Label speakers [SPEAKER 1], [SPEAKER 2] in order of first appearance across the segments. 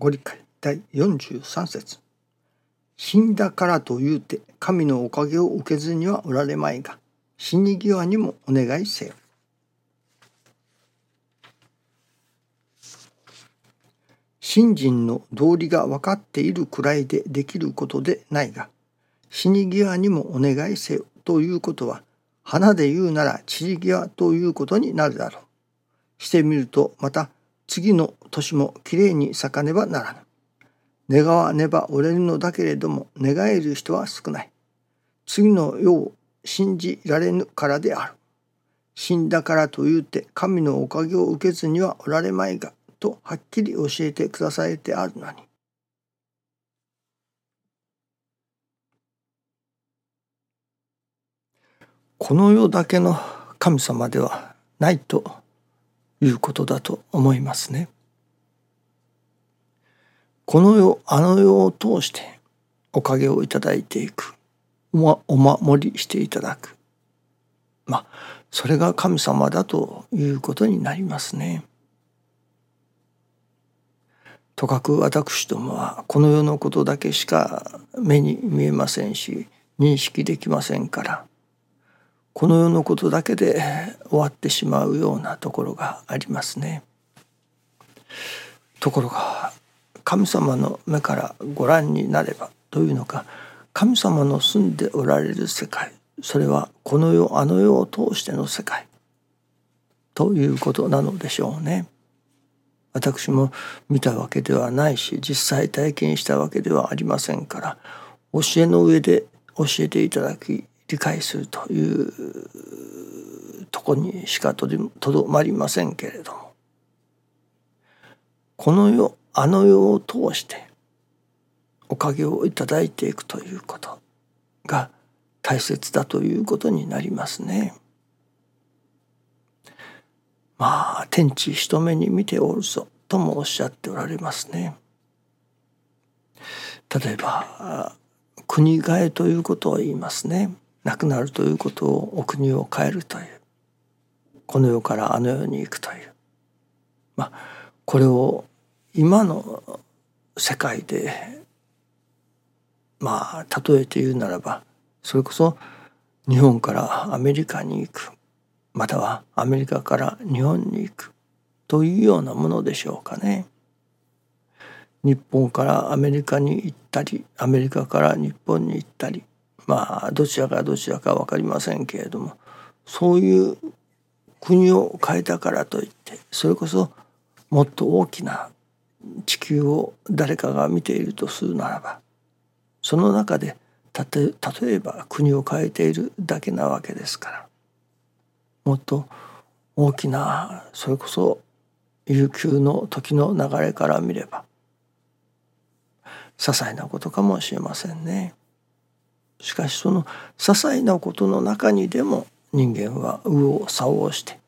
[SPEAKER 1] ご理解第43節死んだからと言うて神のおかげを受けずにはおられまいが死に際にもお願いせよ。信心の道理が分かっているくらいでできることでないが死に際にもお願いせよということは花で言うなら散り際ということになるだろう。してみるとまた次の年もきれいに咲かねばならぬ。願わねば折れるのだけれども願える人は少ない。次の世を信じられぬからである。死んだからと言うて神のおかげを受けずにはおられまいがとはっきり教えてくだされてあるのに。この世だけの神様ではないということだと思いますね。この世あの世を通しておかげをいただいていくお守りしていただくまあそれが神様だということになりますね。とかく私どもはこの世のことだけしか目に見えませんし認識できませんからこの世のことだけで終わってしまうようなところがありますね。ところが神様の目からご覧になればというのか神様の住んでおられる世界それはこの世あの世を通しての世界ということなのでしょうね。私も見たわけではないし実際体験したわけではありませんから教えの上で教えていただき理解するというとこにしかとどまりませんけれどもこの世あの世を通しておかげをいただいていくということが大切だということになりますね。まあ天地一目に見ておるぞともおっしゃっておられますね。例えば国替えということを言いますね。亡くなるということをお国を変えるというこの世からあの世に行くというまあこれを今の世界でまあ例えて言うならばそれこそ日本からアメリカに行くまたはアメリカから日本に行くというようなものでしょうかね。日本からアメリカに行ったりアメリカから日本に行ったりまあどちらかどちらか分かりませんけれどもそういう国を変えたからといってそれこそもっと大きな地球を誰かが見ているとするならばその中でたて例えば国を変えているだけなわけですからもっと大きなそれこそ悠久の時の流れから見れば些細なことかもしれませんね。しかしその些細なことの中にでも人間は右往左往して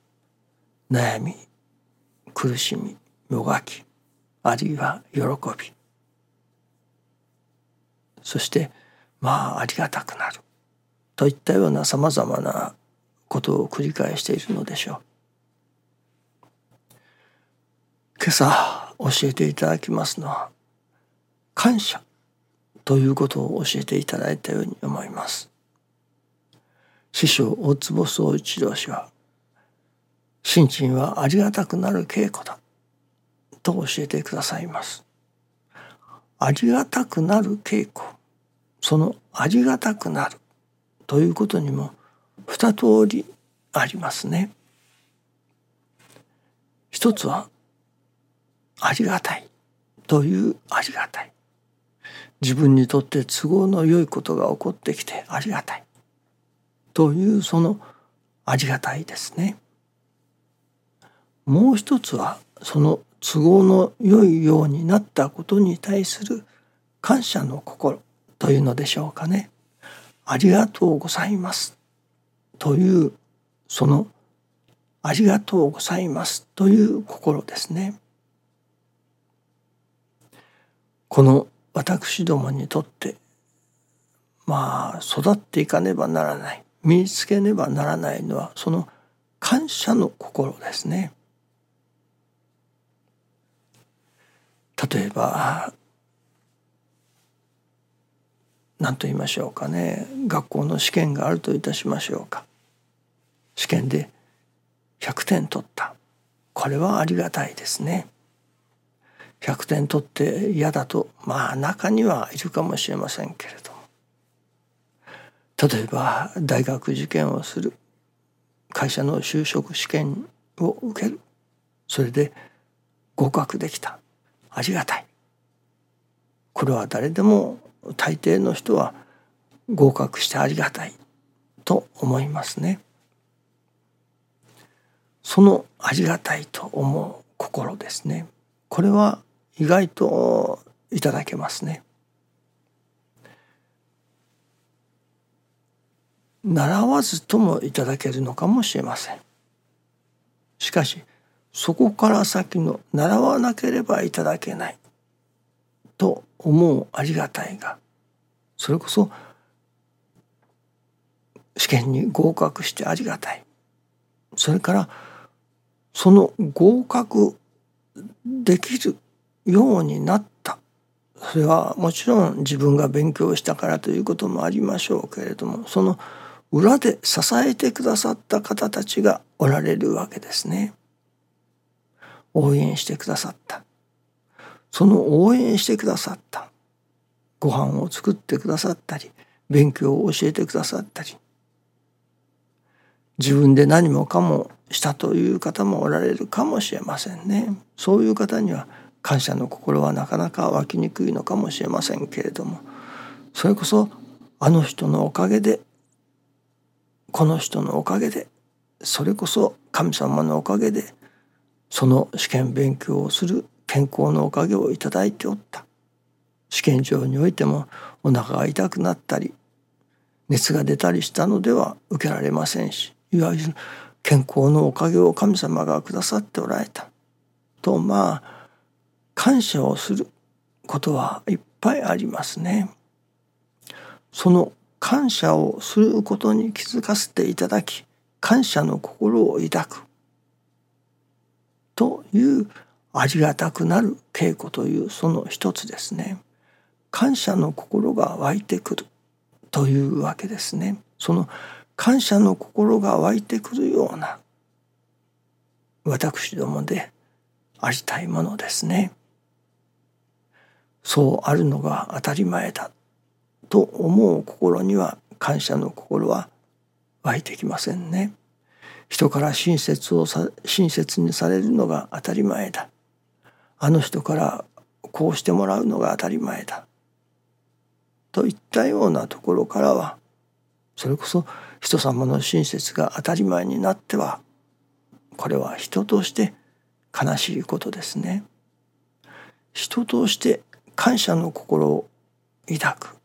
[SPEAKER 1] 悩み苦しみもがきあるいは喜びそしてまあありがたくなるといったようなさまざまなことを繰り返しているのでしょう。今朝教えていただきますのは感謝ということを教えていただいたように思います。師匠大坪宗一郎氏は心はありがたくなる稽古だと教えてくださいます。ありがたくなる稽古そのありがたくなるということにも二通りありますね。一つはありがたいというありがたい自分にとって都合の良いことが起こってきてありがたいというそのありがたいですね。もう一つはその都合の良いようになったことに対する感謝の心というのでしょうかね。ありがとうございますというそのありがとうございますという心ですね。この私どもにとってまあ育っていかねばならない身につけねばならないのはその感謝の心ですね。例えば何と言いましょうかね。学校の試験があるといたしましょうか。試験で100点取った。これはありがたいですね。100点取って嫌だとまあ中にはいるかもしれませんけれども。例えば大学受験をする。会社の就職試験を受ける。それで合格できた。ありがたいこれは誰でも大抵の人は合格してありがたいと思いますね。そのありがたいと思う心ですね。これは意外といただけますね。習わずともいただけるのかもしれません。しかしそこから先の習わなければいただけない。と思うありがたいがそれこそ試験に合格してありがたい。それからその合格できるようになった。それはもちろん自分が勉強したからということもありましょうけれどもその裏で支えてくださった方たちがおられるわけですね。応援してくださった。その応援してくださった。ご飯を作ってくださったり勉強を教えてくださったり。自分で何もかもしたという方もおられるかもしれませんね。そういう方には感謝の心はなかなか湧きにくいのかもしれませんけれども。それこそあの人のおかげでこの人のおかげでそれこそ神様のおかげでその試験勉強をする健康のおかげをいただいておった。試験場においてもお腹が痛くなったり熱が出たりしたのでは受けられませんしいわゆる健康のおかげを神様がくださっておられた。とまあ感謝をすることはいっぱいありますね。その感謝をすることに気づかせていただき感謝の心を抱く。というありがたくなる稽古というその一つですね。感謝の心が湧いてくるというわけですね。その感謝の心が湧いてくるような私どもでありたいものですね。そうあるのが当たり前だと思う心には感謝の心は湧いてきませんね。人から親切をさ親切にされるのが当たり前だ。あの人からこうしてもらうのが当たり前だ。といったようなところからはそれこそ人様の親切が当たり前になってはこれは人として悲しいことですね。人として感謝の心を抱く。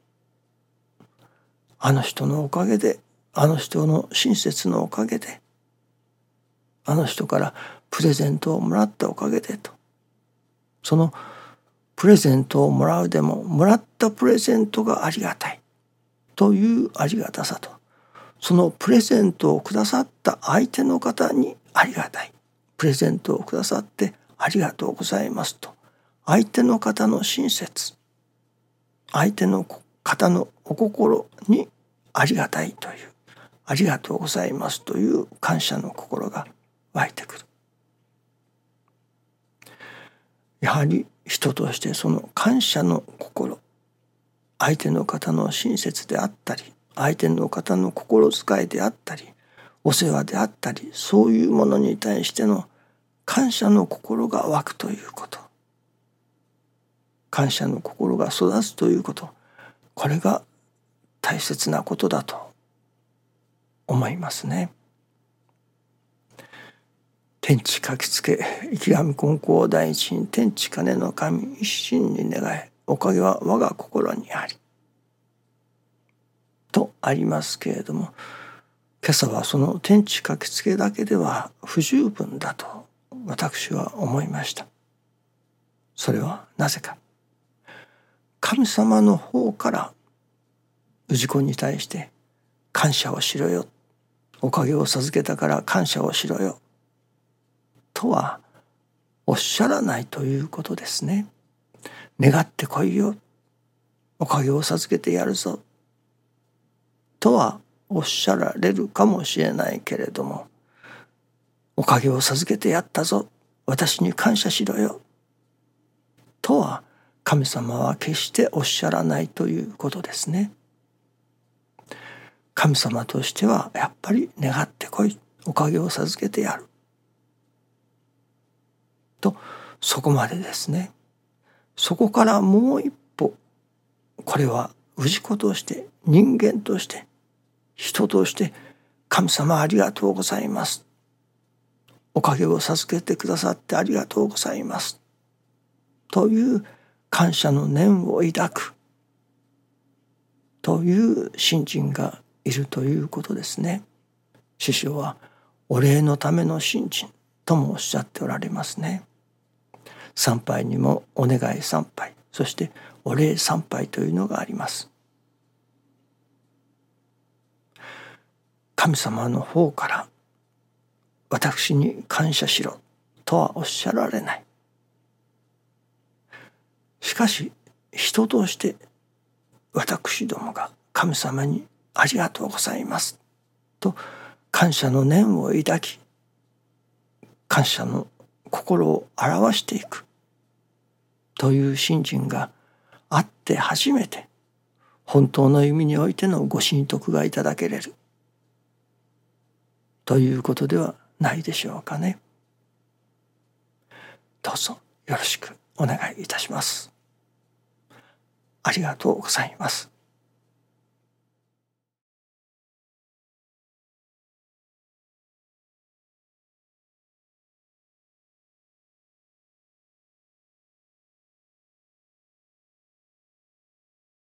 [SPEAKER 1] あの人のおかげであの人の親切のおかげであの人からプレゼントをもらったおかげでと。そのプレゼントをもらうでももらったプレゼントがありがたいというありがたさと。そのプレゼントをくださった相手の方にありがたい。プレゼントをくださってありがとうございますと。相手の方の親切。相手の方のお心にありがたいという。ありがとうございますという感謝の心が湧いてくる。やはり人としてその感謝の心。相手の方の親切であったり相手の方の心遣いであったりお世話であったりそういうものに対しての感謝の心が湧くということ。感謝の心が育つということ。これが大切なことだと思いますね。天地書きつけ池上金光第一に天地金の神一心に願えおかげは我が心にあり」とありますけれども今朝はその天地書きつけだけでは不十分だと私は思いました。それはなぜか。神様の方から氏子に対して感謝をしろよ。おかげを授けたから感謝をしろよ。とはおっしゃらないということですね。願ってこいよ。おかげを授けてやるぞ。とはおっしゃられるかもしれないけれども。おかげを授けてやったぞ。私に感謝しろよ。とは神様は決しておっしゃらないということですね。神様としてはやっぱり願ってこい。おかげを授けてやる。とそこまでですねそこからもう一歩これは氏子として人間として人として神様ありがとうございますおかげを授けてくださってありがとうございますという感謝の念を抱くという信心がいるということですね。師匠はお礼のための信心ともおっしゃっておられますね。参拝にもお願い参拝そしてお礼参拝というのがあります。神様の方から私に感謝しろとはおっしゃられない。しかし人として私どもが神様にありがとうございますと感謝の念を抱き感謝の心を表していくという信心があって初めて本当の意味においてのご神徳がいただけれるということではないでしょうかね。どうぞよろしくお願いいたします。ありがとうございます。